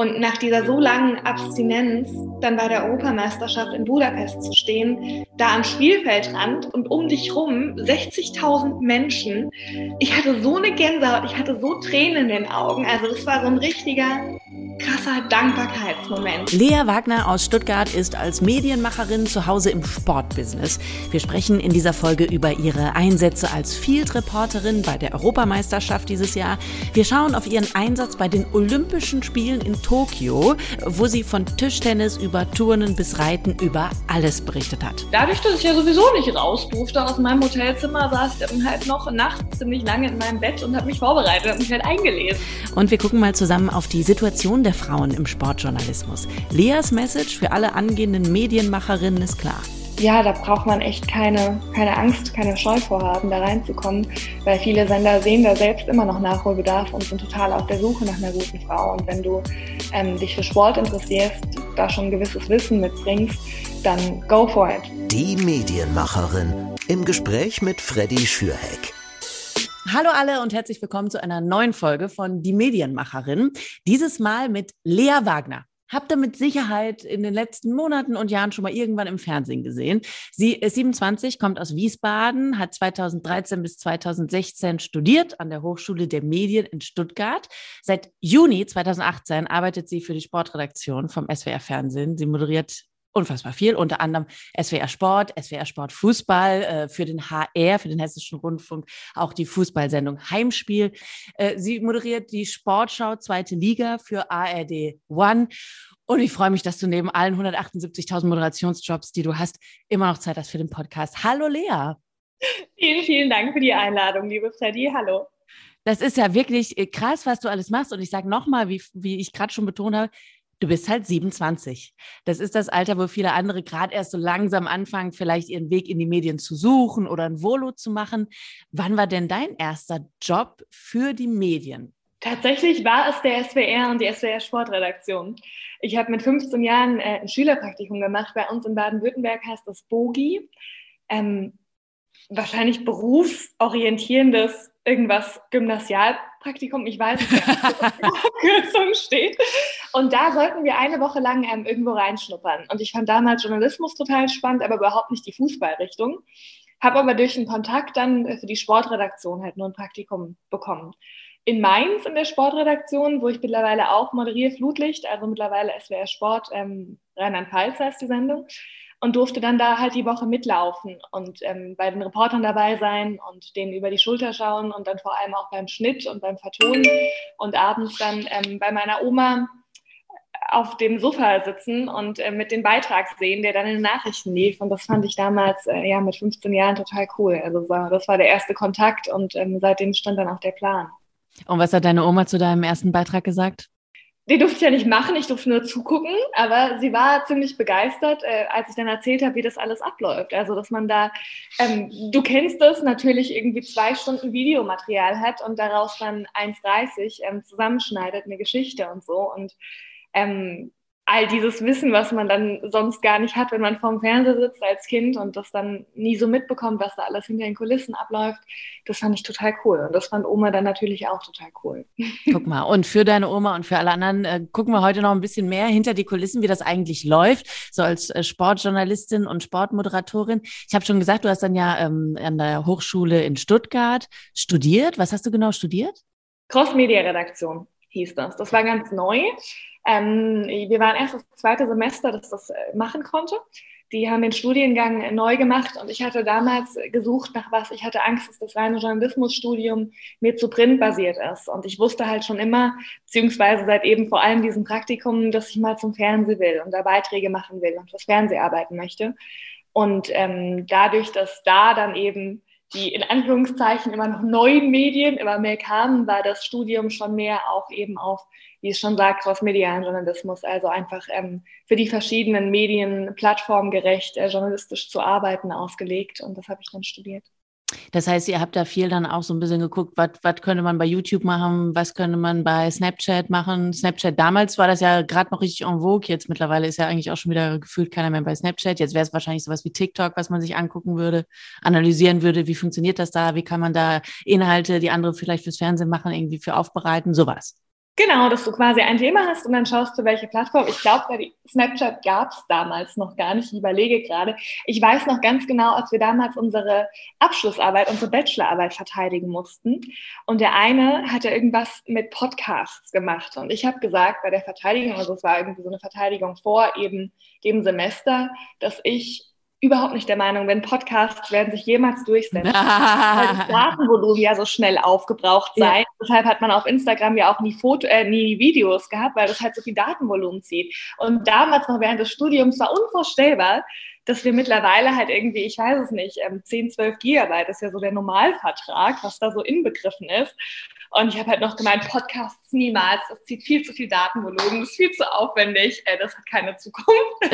Und nach dieser so langen Abstinenz dann bei der Europameisterschaft in Budapest zu stehen, da am Spielfeldrand und um dich rum 60.000 Menschen. Ich hatte so eine Gänsehaut, ich hatte so Tränen in den Augen. Also das war so ein richtiger krasser Dankbarkeitsmoment. Lea Wagner aus Stuttgart ist als Medienmacherin zu Hause im Sportbusiness. Wir sprechen in dieser Folge über ihre Einsätze als Field-Reporterin bei der Europameisterschaft dieses Jahr. Wir schauen auf ihren Einsatz bei den Olympischen Spielen in Tokio, wo sie von Tischtennis über Turnen bis Reiten über alles berichtet hat. Dadurch, dass ich ja sowieso nicht raus durfte aus meinem Hotelzimmer, saß ich dann halt noch nachts ziemlich lange in meinem Bett und habe mich vorbereitet und mich halt eingelesen. Und wir gucken mal zusammen auf die Situation der der Frauen im Sportjournalismus. Leas Message für alle angehenden Medienmacherinnen ist klar. Ja, da braucht man echt keine, keine Angst, keine Scheu vorhaben, da reinzukommen, weil viele Sender sehen da selbst immer noch Nachholbedarf und sind total auf der Suche nach einer guten Frau. Und wenn du ähm, dich für Sport interessierst, da schon ein gewisses Wissen mitbringst, dann go for it. Die Medienmacherin im Gespräch mit Freddy Schürheck. Hallo alle und herzlich willkommen zu einer neuen Folge von Die Medienmacherin. Dieses Mal mit Lea Wagner. Habt ihr mit Sicherheit in den letzten Monaten und Jahren schon mal irgendwann im Fernsehen gesehen. Sie ist 27, kommt aus Wiesbaden, hat 2013 bis 2016 studiert an der Hochschule der Medien in Stuttgart. Seit Juni 2018 arbeitet sie für die Sportredaktion vom SWR Fernsehen. Sie moderiert unfassbar viel, unter anderem SWR Sport, SWR Sport Fußball, äh, für den HR, für den Hessischen Rundfunk, auch die Fußballsendung Heimspiel. Äh, sie moderiert die Sportschau Zweite Liga für ARD One. Und ich freue mich, dass du neben allen 178.000 Moderationsjobs, die du hast, immer noch Zeit hast für den Podcast. Hallo Lea. Vielen, vielen Dank für die Einladung, liebe Freddy. Hallo. Das ist ja wirklich äh, krass, was du alles machst. Und ich sage nochmal, wie, wie ich gerade schon betont habe, Du bist halt 27. Das ist das Alter, wo viele andere gerade erst so langsam anfangen, vielleicht ihren Weg in die Medien zu suchen oder ein Volo zu machen. Wann war denn dein erster Job für die Medien? Tatsächlich war es der SWR und die SWR Sportredaktion. Ich habe mit 15 Jahren äh, ein Schülerpraktikum gemacht. Bei uns in Baden-Württemberg heißt das BOGI. Ähm, wahrscheinlich berufsorientierendes irgendwas Gymnasialpraktikum, ich weiß nicht, wie Kürzung steht. Und da sollten wir eine Woche lang ähm, irgendwo reinschnuppern. Und ich fand damals Journalismus total spannend, aber überhaupt nicht die Fußballrichtung. Habe aber durch einen Kontakt dann für die Sportredaktion halt nur ein Praktikum bekommen. In Mainz in der Sportredaktion, wo ich mittlerweile auch moderiere, Flutlicht, also mittlerweile SWR Sport, ähm, Rheinland-Pfalz heißt die Sendung und durfte dann da halt die Woche mitlaufen und ähm, bei den Reportern dabei sein und denen über die Schulter schauen und dann vor allem auch beim Schnitt und beim Vertonen und abends dann ähm, bei meiner Oma auf dem Sofa sitzen und äh, mit dem Beitrag sehen, der dann in den Nachrichten lief. Und das fand ich damals äh, ja mit 15 Jahren total cool. Also das war der erste Kontakt und ähm, seitdem stand dann auch der Plan. Und was hat deine Oma zu deinem ersten Beitrag gesagt? Den durfte ich ja nicht machen, ich durfte nur zugucken, aber sie war ziemlich begeistert, äh, als ich dann erzählt habe, wie das alles abläuft. Also, dass man da, ähm, du kennst das, natürlich irgendwie zwei Stunden Videomaterial hat und daraus dann 1,30 ähm, zusammenschneidet, eine Geschichte und so. Und ähm, all dieses Wissen, was man dann sonst gar nicht hat, wenn man vorm Fernseher sitzt als Kind und das dann nie so mitbekommt, was da alles hinter den Kulissen abläuft, das fand ich total cool. Und das fand Oma dann natürlich auch total cool. Guck mal, und für deine Oma und für alle anderen äh, gucken wir heute noch ein bisschen mehr hinter die Kulissen, wie das eigentlich läuft, so als äh, Sportjournalistin und Sportmoderatorin. Ich habe schon gesagt, du hast dann ja ähm, an der Hochschule in Stuttgart studiert. Was hast du genau studiert? Cross-Media-Redaktion hieß das. Das war ganz neu. Ähm, wir waren erst das zweite Semester, das das äh, machen konnte. Die haben den Studiengang neu gemacht und ich hatte damals gesucht nach was. Ich hatte Angst, dass das reine Journalismusstudium mir zu printbasiert ist. Und ich wusste halt schon immer, beziehungsweise seit eben vor allem diesem Praktikum, dass ich mal zum Fernsehen will und da Beiträge machen will und fürs Fernsehen arbeiten möchte. Und ähm, dadurch, dass da dann eben die in Anführungszeichen immer noch neuen Medien immer mehr kamen, war das Studium schon mehr auch eben auf, wie es schon sagt, crossmedialen Journalismus, also einfach ähm, für die verschiedenen Medien plattformgerecht äh, journalistisch zu arbeiten ausgelegt und das habe ich dann studiert. Das heißt, ihr habt da viel dann auch so ein bisschen geguckt, was könnte man bei YouTube machen, was könnte man bei Snapchat machen. Snapchat damals war das ja gerade noch richtig en vogue, jetzt mittlerweile ist ja eigentlich auch schon wieder gefühlt keiner mehr bei Snapchat. Jetzt wäre es wahrscheinlich sowas wie TikTok, was man sich angucken würde, analysieren würde, wie funktioniert das da, wie kann man da Inhalte, die andere vielleicht fürs Fernsehen machen, irgendwie für aufbereiten, sowas. Genau, dass du quasi ein Thema hast und dann schaust du, welche Plattform. Ich glaube, Snapchat gab es damals noch gar nicht. Ich überlege gerade. Ich weiß noch ganz genau, als wir damals unsere Abschlussarbeit, unsere Bachelorarbeit verteidigen mussten. Und der eine hatte irgendwas mit Podcasts gemacht. Und ich habe gesagt bei der Verteidigung, also es war irgendwie so eine Verteidigung vor eben dem Semester, dass ich überhaupt nicht der Meinung bin, Podcasts werden sich jemals durchsetzen, weil das Datenvolumen ja so schnell aufgebraucht sei. Ja. Deshalb hat man auf Instagram ja auch nie, Foto, äh, nie Videos gehabt, weil das halt so viel Datenvolumen zieht. Und damals noch während des Studiums war unvorstellbar, dass wir mittlerweile halt irgendwie, ich weiß es nicht, 10, 12 Gigabyte ist ja so der Normalvertrag, was da so inbegriffen ist. Und ich habe halt noch gemeint, Podcasts niemals, das zieht viel zu viel Datenvolumen, das ist viel zu aufwendig, äh, das hat keine Zukunft.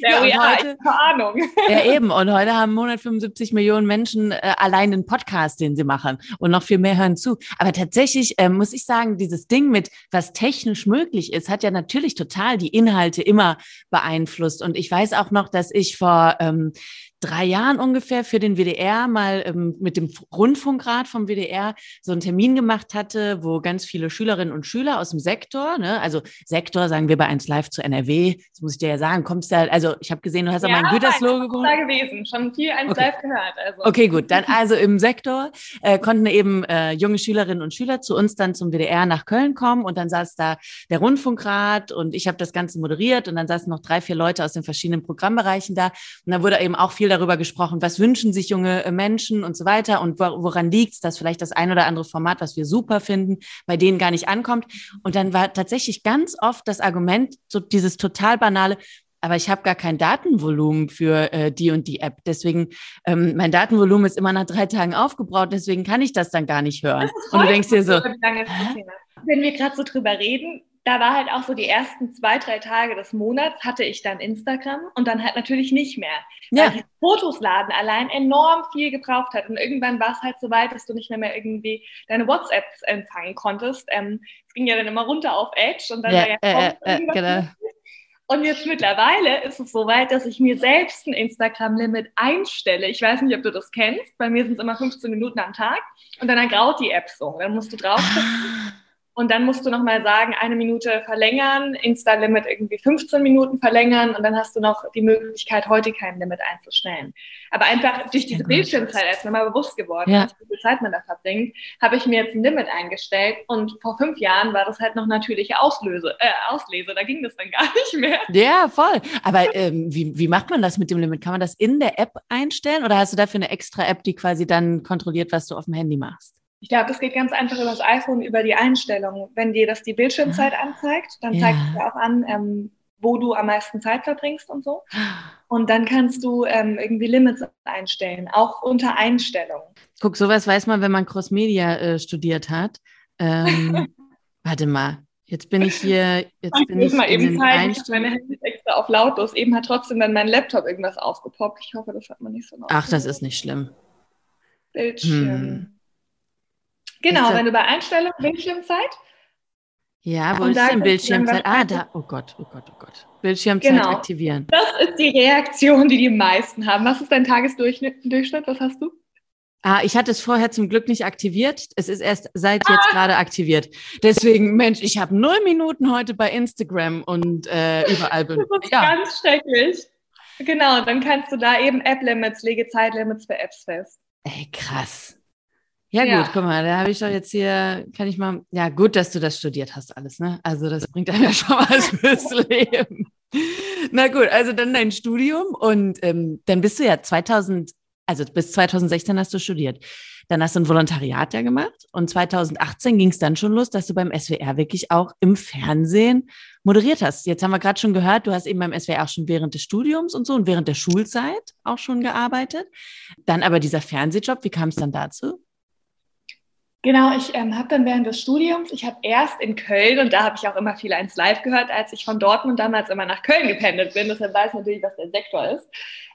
ja, ja heute, keine Ahnung. ja, eben. Und heute haben 175 Millionen Menschen äh, allein den Podcast, den sie machen und noch viel mehr hören zu. Aber tatsächlich äh, muss ich sagen, dieses Ding mit, was technisch möglich ist, hat ja natürlich total die Inhalte immer beeinflusst. Und ich weiß auch noch, dass ich vor ähm, drei Jahren ungefähr für den WDR mal ähm, mit dem Rundfunkrat vom WDR so einen Termin gemacht hatte, wo ganz viele Schülerinnen und Schüler aus dem Sektor, ne, also Sektor sagen wir bei 1 Live zu NRW, das muss ich dir ja sagen, kommst ja, also ich habe gesehen, du hast ja, auch mal in Gütersloh gewohnt. gewesen, schon viel 1 okay. Live gehört. Also. Okay, gut, dann also im Sektor äh, konnten eben äh, junge Schülerinnen und Schüler zu uns dann zum WDR nach Köln kommen und dann saß da der Rundfunkrat und ich habe das Ganze moderiert und dann saßen noch drei, vier Leute aus den verschiedenen Programmbereichen da und da wurde eben auch viel darüber gesprochen, was wünschen sich junge äh, Menschen und so weiter und woran liegt es, dass vielleicht das ein oder andere Format, was wir super finden, bei denen gar nicht ankommt. Und dann war tatsächlich ganz oft das Argument, so dieses total banale, aber ich habe gar kein Datenvolumen für äh, die und die App. Deswegen, ähm, mein Datenvolumen ist immer nach drei Tagen aufgebraucht, deswegen kann ich das dann gar nicht hören. Und du denkst dir so, wenn wir gerade so drüber reden, da war halt auch so die ersten zwei, drei Tage des Monats hatte ich dann Instagram und dann halt natürlich nicht mehr. Ja. Weil die Fotos laden allein enorm viel gebraucht hat. Und irgendwann war es halt so weit, dass du nicht mehr, mehr irgendwie deine WhatsApps empfangen konntest. Ähm, es ging ja dann immer runter auf Edge und dann ja, ja, äh, äh, genau. Und jetzt mittlerweile ist es so weit, dass ich mir selbst ein Instagram-Limit einstelle. Ich weiß nicht, ob du das kennst. Bei mir sind es immer 15 Minuten am Tag und dann graut die App so. Dann musst du drauf. Und dann musst du nochmal sagen, eine Minute verlängern, Insta-Limit irgendwie 15 Minuten verlängern und dann hast du noch die Möglichkeit, heute kein Limit einzustellen. Aber einfach durch diese Bildschirmzeit ist mir mal bewusst geworden, ja. wie viel Zeit man da verbringt, habe ich mir jetzt ein Limit eingestellt und vor fünf Jahren war das halt noch natürliche Auslöse, äh, Auslese, da ging das dann gar nicht mehr. Ja, voll. Aber ähm, wie, wie macht man das mit dem Limit? Kann man das in der App einstellen oder hast du dafür eine extra App, die quasi dann kontrolliert, was du auf dem Handy machst? Ich glaube, das geht ganz einfach über das iPhone, über die Einstellungen. Wenn dir das die Bildschirmzeit ah. anzeigt, dann ja. zeigt es dir auch an, ähm, wo du am meisten Zeit verbringst und so. Und dann kannst du ähm, irgendwie Limits einstellen, auch unter Einstellungen. Guck, sowas weiß man, wenn man Crossmedia äh, studiert hat. Ähm, warte mal, jetzt bin ich hier. Jetzt ich bin ich mal eben zeigen, ich meine Handy extra auf lautlos. Eben hat trotzdem dann mein Laptop irgendwas aufgepoppt. Ich hoffe, das hat man nicht so laut. Ach, das ist nicht schlimm. Bildschirm. Hm. Genau, wenn du bei Einstellungen Bildschirmzeit. Ja, wo ist denn Bildschirmzeit? Ah, da. Oh Gott, oh Gott, oh Gott. Bildschirmzeit genau. aktivieren. Das ist die Reaktion, die die meisten haben. Was ist dein Tagesdurchschnitt? Was hast du? Ah, ich hatte es vorher zum Glück nicht aktiviert. Es ist erst seit jetzt ah. gerade aktiviert. Deswegen, Mensch, ich habe null Minuten heute bei Instagram und äh, überall bin. Das ist ja. ganz schrecklich. Genau, dann kannst du da eben App-Limits, lege Zeitlimits für Apps fest. Ey, krass. Ja, ja, gut, guck mal, da habe ich doch jetzt hier, kann ich mal, ja, gut, dass du das studiert hast, alles, ne? Also, das bringt einem ja schon was fürs Leben. Na gut, also dann dein Studium und ähm, dann bist du ja 2000, also bis 2016 hast du studiert. Dann hast du ein Volontariat ja gemacht und 2018 ging es dann schon los, dass du beim SWR wirklich auch im Fernsehen moderiert hast. Jetzt haben wir gerade schon gehört, du hast eben beim SWR auch schon während des Studiums und so und während der Schulzeit auch schon gearbeitet. Dann aber dieser Fernsehjob, wie kam es dann dazu? Genau, ich ähm, habe dann während des Studiums, ich habe erst in Köln, und da habe ich auch immer viel eins live gehört, als ich von Dortmund damals immer nach Köln gependelt bin, deshalb weiß ich natürlich, was der Sektor ist,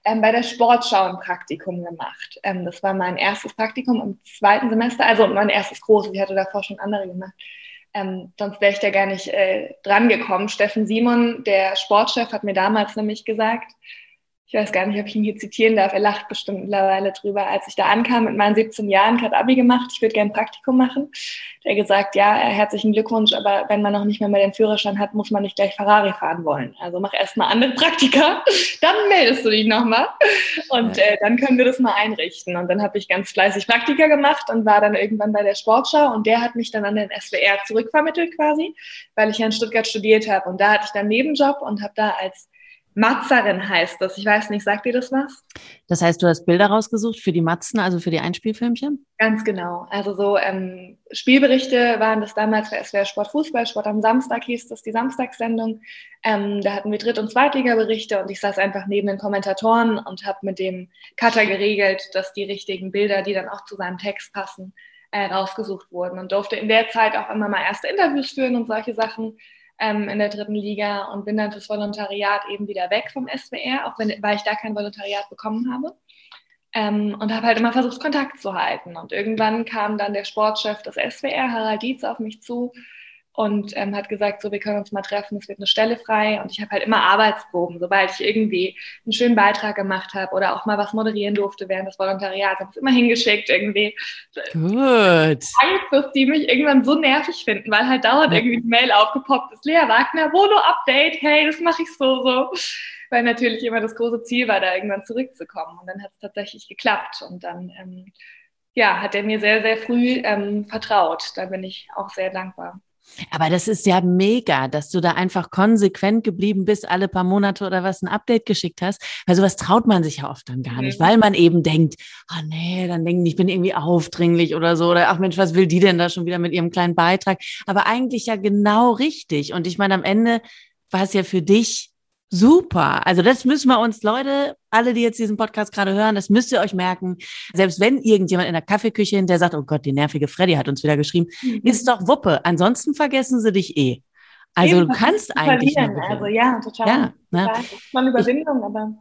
ähm, bei der Sportschau ein Praktikum gemacht. Ähm, das war mein erstes Praktikum im zweiten Semester, also mein erstes großes, ich hatte davor schon andere gemacht. Ähm, sonst wäre ich da gar nicht äh, dran gekommen. Steffen Simon, der Sportchef, hat mir damals nämlich gesagt, ich weiß gar nicht, ob ich ihn hier zitieren darf, er lacht bestimmt mittlerweile drüber, als ich da ankam mit meinen 17 Jahren, gerade Abi gemacht, ich würde gerne ein Praktikum machen. Der gesagt, ja, herzlichen Glückwunsch, aber wenn man noch nicht mehr, mehr den Führerschein hat, muss man nicht gleich Ferrari fahren wollen. Also mach erstmal andere Praktika, dann meldest du dich nochmal und äh, dann können wir das mal einrichten. Und dann habe ich ganz fleißig Praktika gemacht und war dann irgendwann bei der Sportschau. Und der hat mich dann an den SWR zurückvermittelt quasi, weil ich ja in Stuttgart studiert habe. Und da hatte ich dann einen Nebenjob und habe da als Matzerin heißt das. Ich weiß nicht, sagt dir das was? Das heißt, du hast Bilder rausgesucht für die Matzen, also für die Einspielfilmchen? Ganz genau. Also so ähm, Spielberichte waren das damals bei SWR Sport Fußball, Sport am Samstag hieß das, die Samstagssendung. Ähm, da hatten wir Dritt- und Zweitliga-Berichte und ich saß einfach neben den Kommentatoren und habe mit dem Cutter geregelt, dass die richtigen Bilder, die dann auch zu seinem Text passen, äh, rausgesucht wurden und durfte in der Zeit auch immer mal erste Interviews führen und solche Sachen ähm, in der dritten Liga und bin dann fürs Volontariat eben wieder weg vom SWR, auch wenn, weil ich da kein Volontariat bekommen habe. Ähm, und habe halt immer versucht, Kontakt zu halten. Und irgendwann kam dann der Sportchef des SWR, Harald Dietz, auf mich zu und ähm, hat gesagt, so, wir können uns mal treffen, es wird eine Stelle frei. Und ich habe halt immer Arbeitsproben, sobald ich irgendwie einen schönen Beitrag gemacht habe oder auch mal was moderieren durfte während des Volontariats, habe es immer hingeschickt irgendwie. Gut. Angst, dass die mich irgendwann so nervig finden, weil halt dauernd irgendwie eine Mail aufgepoppt ist. Lea Wagner, Volo-Update, hey, das mache ich so, so. Weil natürlich immer das große Ziel war, da irgendwann zurückzukommen. Und dann hat es tatsächlich geklappt. Und dann, ähm, ja, hat er mir sehr, sehr früh ähm, vertraut. Da bin ich auch sehr dankbar. Aber das ist ja mega, dass du da einfach konsequent geblieben bist, alle paar Monate oder was ein Update geschickt hast. Weil sowas traut man sich ja oft dann gar nicht, mhm. weil man eben denkt, oh nee, dann denken die, ich bin irgendwie aufdringlich oder so. Oder ach Mensch, was will die denn da schon wieder mit ihrem kleinen Beitrag? Aber eigentlich ja genau richtig. Und ich meine, am Ende war es ja für dich Super. Also das müssen wir uns, Leute, alle, die jetzt diesen Podcast gerade hören, das müsst ihr euch merken. Selbst wenn irgendjemand in der Kaffeeküche der sagt, oh Gott, die nervige Freddy hat uns wieder geschrieben, mhm. ist doch Wuppe. Ansonsten vergessen sie dich eh. Also Eben, du kannst eigentlich. Also ja, total. Ja, ne? total. Das ist eine Überwindung, ich, aber.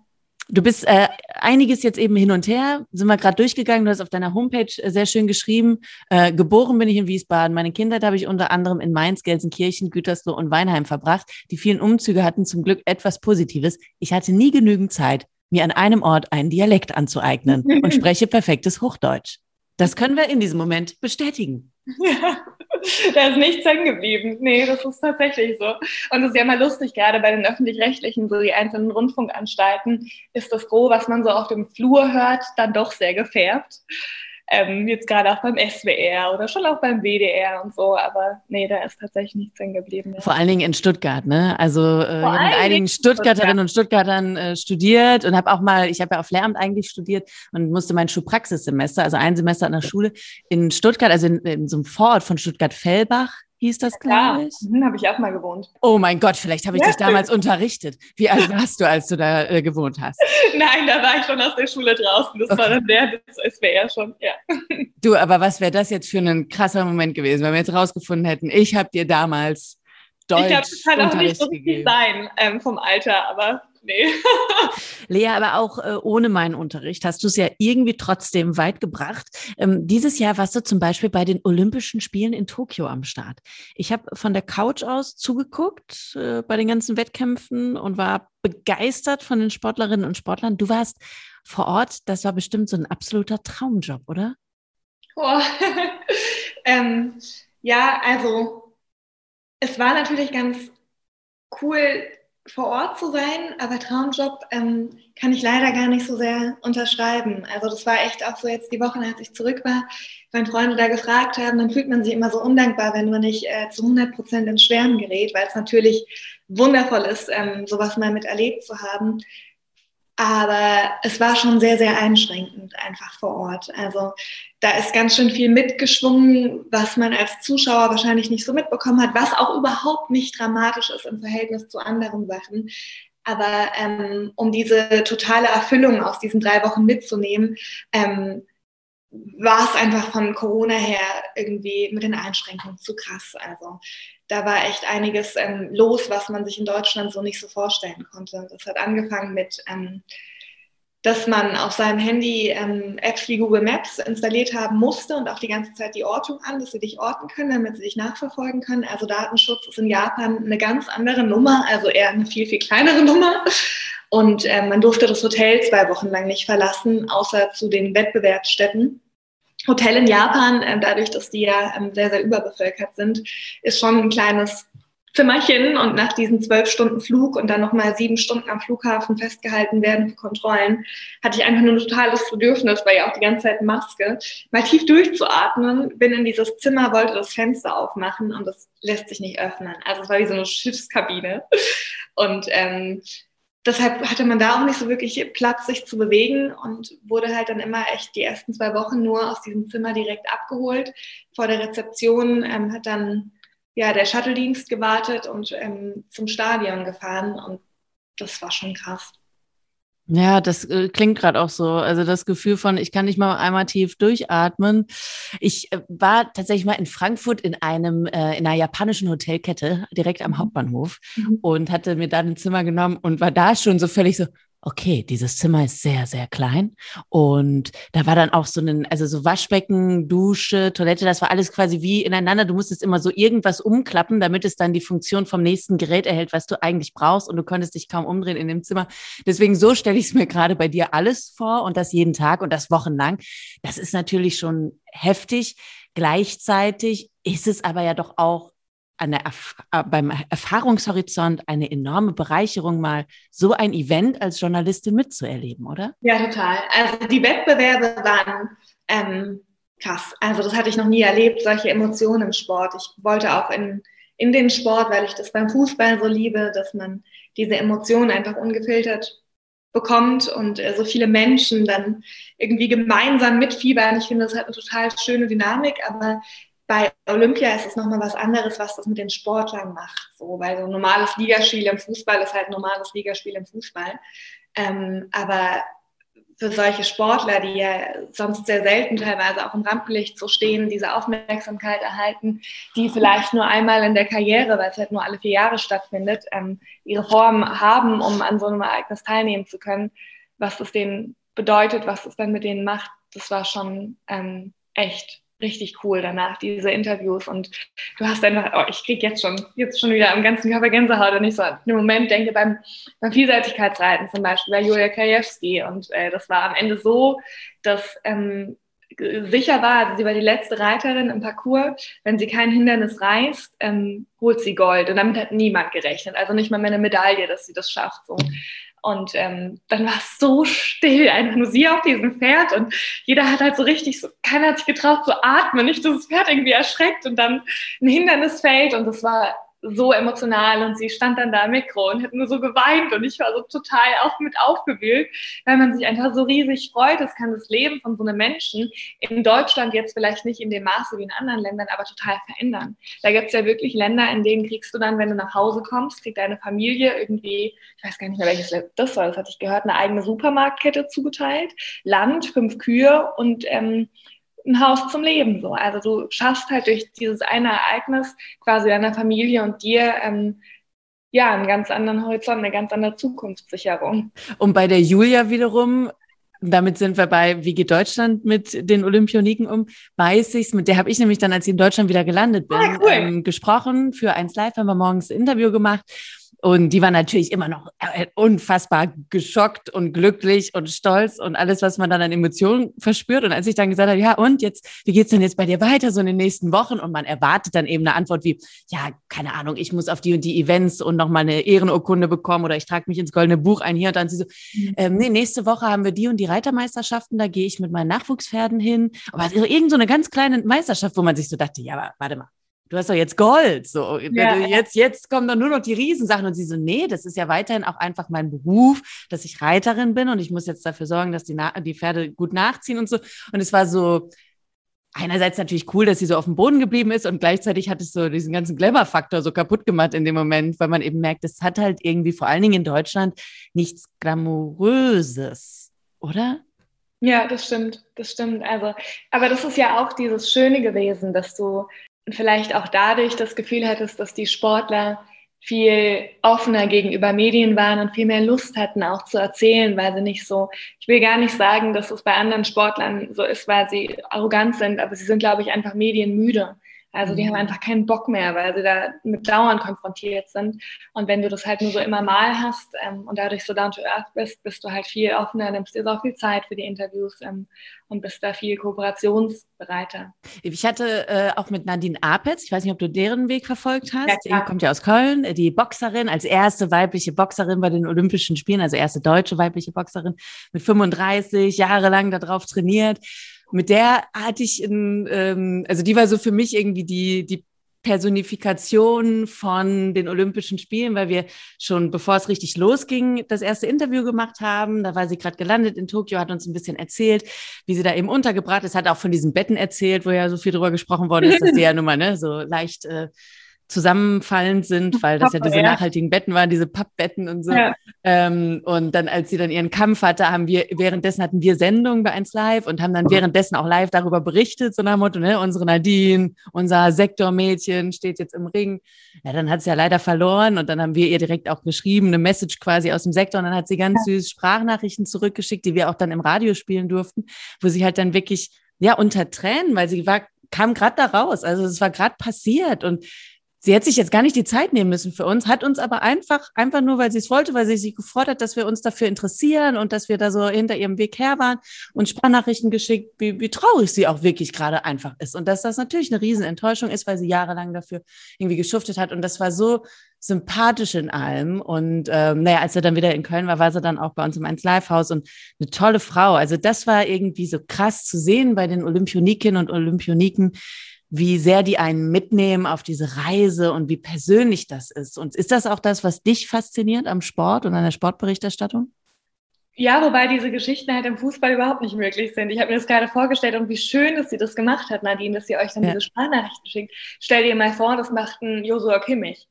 Du bist äh, einiges jetzt eben hin und her, sind wir gerade durchgegangen. Du hast auf deiner Homepage äh, sehr schön geschrieben. Äh, geboren bin ich in Wiesbaden. Meine Kindheit habe ich unter anderem in Mainz, Gelsenkirchen, Gütersloh und Weinheim verbracht. Die vielen Umzüge hatten zum Glück etwas Positives. Ich hatte nie genügend Zeit, mir an einem Ort einen Dialekt anzueignen und spreche perfektes Hochdeutsch. Das können wir in diesem Moment bestätigen. Ja, da ist nichts hängen geblieben. Nee, das ist tatsächlich so. Und es ist ja mal lustig, gerade bei den öffentlich-rechtlichen, so die einzelnen Rundfunkanstalten, ist das Gros, was man so auf dem Flur hört, dann doch sehr gefärbt ähm, jetzt gerade auch beim SWR oder schon auch beim WDR und so, aber nee, da ist tatsächlich nichts hängen geblieben. Vor allen Dingen in Stuttgart, ne? Also äh, ich habe mit einigen Stuttgarterinnen und Stuttgartern äh, studiert und habe auch mal, ich habe ja auf Lehramt eigentlich studiert und musste mein Schulpraxissemester, also ein Semester an der Schule in Stuttgart, also in, in so einem Vorort von Stuttgart-Fellbach, hieß das, glaube ich. Ja, mhm, habe ich auch mal gewohnt. Oh mein Gott, vielleicht habe ich ja, dich damals unterrichtet. Wie alt warst du, als du da äh, gewohnt hast? Nein, da war ich schon aus der Schule draußen. Das okay. war dann der, das wäre schon, ja. Du, aber was wäre das jetzt für ein krasser Moment gewesen, wenn wir jetzt rausgefunden hätten, ich habe dir damals Deutsch Ich glaube, das kann auch nicht so viel sein ähm, vom Alter, aber nee. Lea, aber auch äh, ohne meinen Unterricht hast du es ja irgendwie trotzdem weit gebracht. Ähm, dieses Jahr warst du zum Beispiel bei den Olympischen Spielen in Tokio am Start. Ich habe von der Couch aus zugeguckt äh, bei den ganzen Wettkämpfen und war begeistert von den Sportlerinnen und Sportlern. Du warst vor Ort, das war bestimmt so ein absoluter Traumjob, oder? Oh. ähm, ja, also es war natürlich ganz cool, vor Ort zu sein, aber Traumjob ähm, kann ich leider gar nicht so sehr unterschreiben. Also das war echt auch so jetzt die Wochen, als ich zurück war, wenn Freunde da gefragt haben, dann fühlt man sich immer so undankbar, wenn man nicht äh, zu 100 Prozent ins Schwärmen gerät, weil es natürlich wundervoll ist, ähm, sowas mal miterlebt zu haben. Aber es war schon sehr, sehr einschränkend einfach vor Ort. Also da ist ganz schön viel mitgeschwungen, was man als Zuschauer wahrscheinlich nicht so mitbekommen hat, was auch überhaupt nicht dramatisch ist im Verhältnis zu anderen Sachen. Aber ähm, um diese totale Erfüllung aus diesen drei Wochen mitzunehmen, ähm, war es einfach von Corona her irgendwie mit den Einschränkungen zu krass. Also da war echt einiges ähm, los, was man sich in Deutschland so nicht so vorstellen konnte. Das hat angefangen mit ähm, dass man auf seinem Handy ähm, Apps wie Google Maps installiert haben musste und auch die ganze Zeit die Ortung an, dass sie dich orten können, damit sie dich nachverfolgen können. Also Datenschutz ist in Japan eine ganz andere Nummer, also eher eine viel, viel kleinere Nummer. Und äh, man durfte das Hotel zwei Wochen lang nicht verlassen, außer zu den Wettbewerbsstätten. Hotel in Japan, äh, dadurch, dass die ja ähm, sehr, sehr überbevölkert sind, ist schon ein kleines Zimmerchen und nach diesen zwölf Stunden Flug und dann nochmal sieben Stunden am Flughafen festgehalten werden für Kontrollen, hatte ich einfach nur ein totales Bedürfnis, weil ja auch die ganze Zeit Maske, mal tief durchzuatmen, bin in dieses Zimmer, wollte das Fenster aufmachen und das lässt sich nicht öffnen. Also es war wie so eine Schiffskabine. Und ähm, deshalb hatte man da auch nicht so wirklich Platz, sich zu bewegen und wurde halt dann immer echt die ersten zwei Wochen nur aus diesem Zimmer direkt abgeholt. Vor der Rezeption ähm, hat dann ja, der Shuttle-Dienst gewartet und ähm, zum Stadion gefahren und das war schon krass. Ja, das äh, klingt gerade auch so. Also das Gefühl von, ich kann nicht mal einmal tief durchatmen. Ich äh, war tatsächlich mal in Frankfurt in einem äh, in einer japanischen Hotelkette direkt am mhm. Hauptbahnhof mhm. und hatte mir da ein Zimmer genommen und war da schon so völlig so, okay, dieses Zimmer ist sehr, sehr klein. Und da war dann auch so ein, also so Waschbecken, Dusche, Toilette, das war alles quasi wie ineinander. Du musstest immer so irgendwas umklappen, damit es dann die Funktion vom nächsten Gerät erhält, was du eigentlich brauchst. Und du konntest dich kaum umdrehen in dem Zimmer. Deswegen so stelle ich es mir gerade bei dir alles vor und das jeden Tag und das wochenlang. Das ist natürlich schon heftig. Gleichzeitig ist es aber ja doch auch eine, äh, beim Erfahrungshorizont eine enorme Bereicherung, mal so ein Event als Journalistin mitzuerleben, oder? Ja, total. Also die Wettbewerbe waren ähm, krass. Also das hatte ich noch nie erlebt, solche Emotionen im Sport. Ich wollte auch in, in den Sport, weil ich das beim Fußball so liebe, dass man diese Emotionen einfach ungefiltert bekommt und äh, so viele Menschen dann irgendwie gemeinsam mitfiebern. Ich finde, das hat eine total schöne Dynamik, aber bei Olympia ist es nochmal was anderes, was das mit den Sportlern macht. So, weil so ein normales Ligaspiel im Fußball ist halt ein normales Ligaspiel im Fußball. Ähm, aber für solche Sportler, die ja sonst sehr selten teilweise auch im Rampenlicht so stehen, diese Aufmerksamkeit erhalten, die vielleicht nur einmal in der Karriere, weil es halt nur alle vier Jahre stattfindet, ähm, ihre Form haben, um an so einem Ereignis teilnehmen zu können, was das denen bedeutet, was es dann mit denen macht, das war schon ähm, echt richtig cool danach, diese Interviews. Und du hast einfach, oh, ich kriege jetzt schon, jetzt schon wieder am ganzen Körper Gänsehaut und ich so im Moment denke beim, beim Vielseitigkeitsreiten zum Beispiel bei Julia Krajewski. Und äh, das war am Ende so, dass ähm, sicher war, sie war die letzte Reiterin im Parcours, wenn sie kein Hindernis reißt, ähm, holt sie Gold. Und damit hat niemand gerechnet. Also nicht mal mehr eine Medaille, dass sie das schafft. So. Und ähm, dann war es so still, einfach nur sie auf diesem Pferd und jeder hat halt so richtig, so, keiner hat sich getraut zu atmen, nicht, dass das Pferd irgendwie erschreckt und dann ein Hindernis fällt und das war so emotional und sie stand dann da im Mikro und hat nur so geweint und ich war so total auch mit aufgewühlt, weil man sich einfach so riesig freut. Das kann das Leben von so einem Menschen in Deutschland jetzt vielleicht nicht in dem Maße wie in anderen Ländern, aber total verändern. Da gibt es ja wirklich Länder, in denen kriegst du dann, wenn du nach Hause kommst, kriegt deine Familie irgendwie, ich weiß gar nicht mehr welches das war, das hatte ich gehört, eine eigene Supermarktkette zugeteilt, Land, fünf Kühe und ähm, ein Haus zum Leben. So. Also du schaffst halt durch dieses eine Ereignis quasi deiner Familie und dir ähm, ja einen ganz anderen Horizont, eine ganz andere Zukunftssicherung. Und bei der Julia wiederum damit sind wir bei Wie geht Deutschland mit den Olympioniken um? Weiß ich's. Mit der habe ich nämlich dann, als ich in Deutschland wieder gelandet bin, ah, cool. ähm, gesprochen. Für eins Live haben wir morgens ein Interview gemacht. Und die war natürlich immer noch äh, unfassbar geschockt und glücklich und stolz und alles, was man dann an Emotionen verspürt. Und als ich dann gesagt habe, ja, und jetzt, wie geht's denn jetzt bei dir weiter so in den nächsten Wochen? Und man erwartet dann eben eine Antwort wie, ja, keine Ahnung, ich muss auf die und die Events und nochmal eine Ehrenurkunde bekommen oder ich trage mich ins goldene Buch ein hier und dann sie so, mhm. ähm, nee, nächste Woche haben wir die und die Reitermeisterschaften, da gehe ich mit meinen Nachwuchspferden hin. Aber irgend so eine ganz kleine Meisterschaft, wo man sich so dachte, ja, aber warte mal, du hast doch jetzt Gold. So, ja. jetzt, jetzt kommen dann nur noch die Riesensachen. Und sie so, nee, das ist ja weiterhin auch einfach mein Beruf, dass ich Reiterin bin und ich muss jetzt dafür sorgen, dass die, die Pferde gut nachziehen und so. Und es war so, einerseits natürlich cool, dass sie so auf dem Boden geblieben ist und gleichzeitig hat es so diesen ganzen Glamour-Faktor so kaputt gemacht in dem Moment, weil man eben merkt, es hat halt irgendwie vor allen Dingen in Deutschland nichts Glamouröses, oder? Ja, das stimmt, das stimmt. Also, aber das ist ja auch dieses Schöne gewesen, dass du vielleicht auch dadurch das Gefühl hattest, dass die Sportler viel offener gegenüber Medien waren und viel mehr Lust hatten, auch zu erzählen, weil sie nicht so, ich will gar nicht sagen, dass es bei anderen Sportlern so ist, weil sie arrogant sind, aber sie sind, glaube ich, einfach medienmüde. Also die haben mhm. einfach keinen Bock mehr, weil sie da mit Dauern konfrontiert sind. Und wenn du das halt nur so immer mal hast ähm, und dadurch so down to earth bist, bist du halt viel offener, nimmst dir auch viel Zeit für die Interviews ähm, und bist da viel kooperationsbereiter. Ich hatte äh, auch mit Nadine Apetz, ich weiß nicht, ob du deren Weg verfolgt hast, ja, die kommt ja aus Köln, die Boxerin, als erste weibliche Boxerin bei den Olympischen Spielen, also erste deutsche weibliche Boxerin mit 35 Jahre lang darauf trainiert mit der hatte ich, in, ähm, also die war so für mich irgendwie die, die Personifikation von den Olympischen Spielen, weil wir schon, bevor es richtig losging, das erste Interview gemacht haben. Da war sie gerade gelandet in Tokio, hat uns ein bisschen erzählt, wie sie da eben untergebracht ist, hat auch von diesen Betten erzählt, wo ja so viel drüber gesprochen worden ist, dass die ja nun mal ne, so leicht äh, zusammenfallend sind, weil das ja diese nachhaltigen Betten waren, diese Pappbetten und so. Ja. Ähm, und dann, als sie dann ihren Kampf hatte, haben wir, währenddessen hatten wir Sendungen bei 1 Live und haben dann währenddessen auch live darüber berichtet, so nach Motto, ne, unsere Nadine, unser Sektormädchen steht jetzt im Ring. Ja, dann hat sie ja leider verloren und dann haben wir ihr direkt auch geschrieben, eine Message quasi aus dem Sektor und dann hat sie ganz ja. süß Sprachnachrichten zurückgeschickt, die wir auch dann im Radio spielen durften, wo sie halt dann wirklich, ja, unter Tränen, weil sie war, kam gerade da raus. Also es war gerade passiert und Sie hätte sich jetzt gar nicht die Zeit nehmen müssen für uns, hat uns aber einfach, einfach nur, weil sie es wollte, weil sie sich gefreut hat, dass wir uns dafür interessieren und dass wir da so hinter ihrem Weg her waren und Sprachnachrichten geschickt, wie, wie traurig sie auch wirklich gerade einfach ist. Und dass das natürlich eine Riesenenttäuschung ist, weil sie jahrelang dafür irgendwie geschuftet hat. Und das war so sympathisch in allem. Und ähm, naja, als er dann wieder in Köln war, war sie dann auch bei uns im 1 Live-Haus und eine tolle Frau. Also das war irgendwie so krass zu sehen bei den Olympionikinnen und Olympioniken, wie sehr die einen mitnehmen auf diese Reise und wie persönlich das ist. Und ist das auch das, was dich fasziniert am Sport und an der Sportberichterstattung? Ja, wobei diese Geschichten halt im Fußball überhaupt nicht möglich sind. Ich habe mir das gerade vorgestellt und wie schön, dass sie das gemacht hat, Nadine, dass sie euch dann ja. diese Sprachnachrichten schickt. Stell dir mal vor, das macht ein Josua Kimmich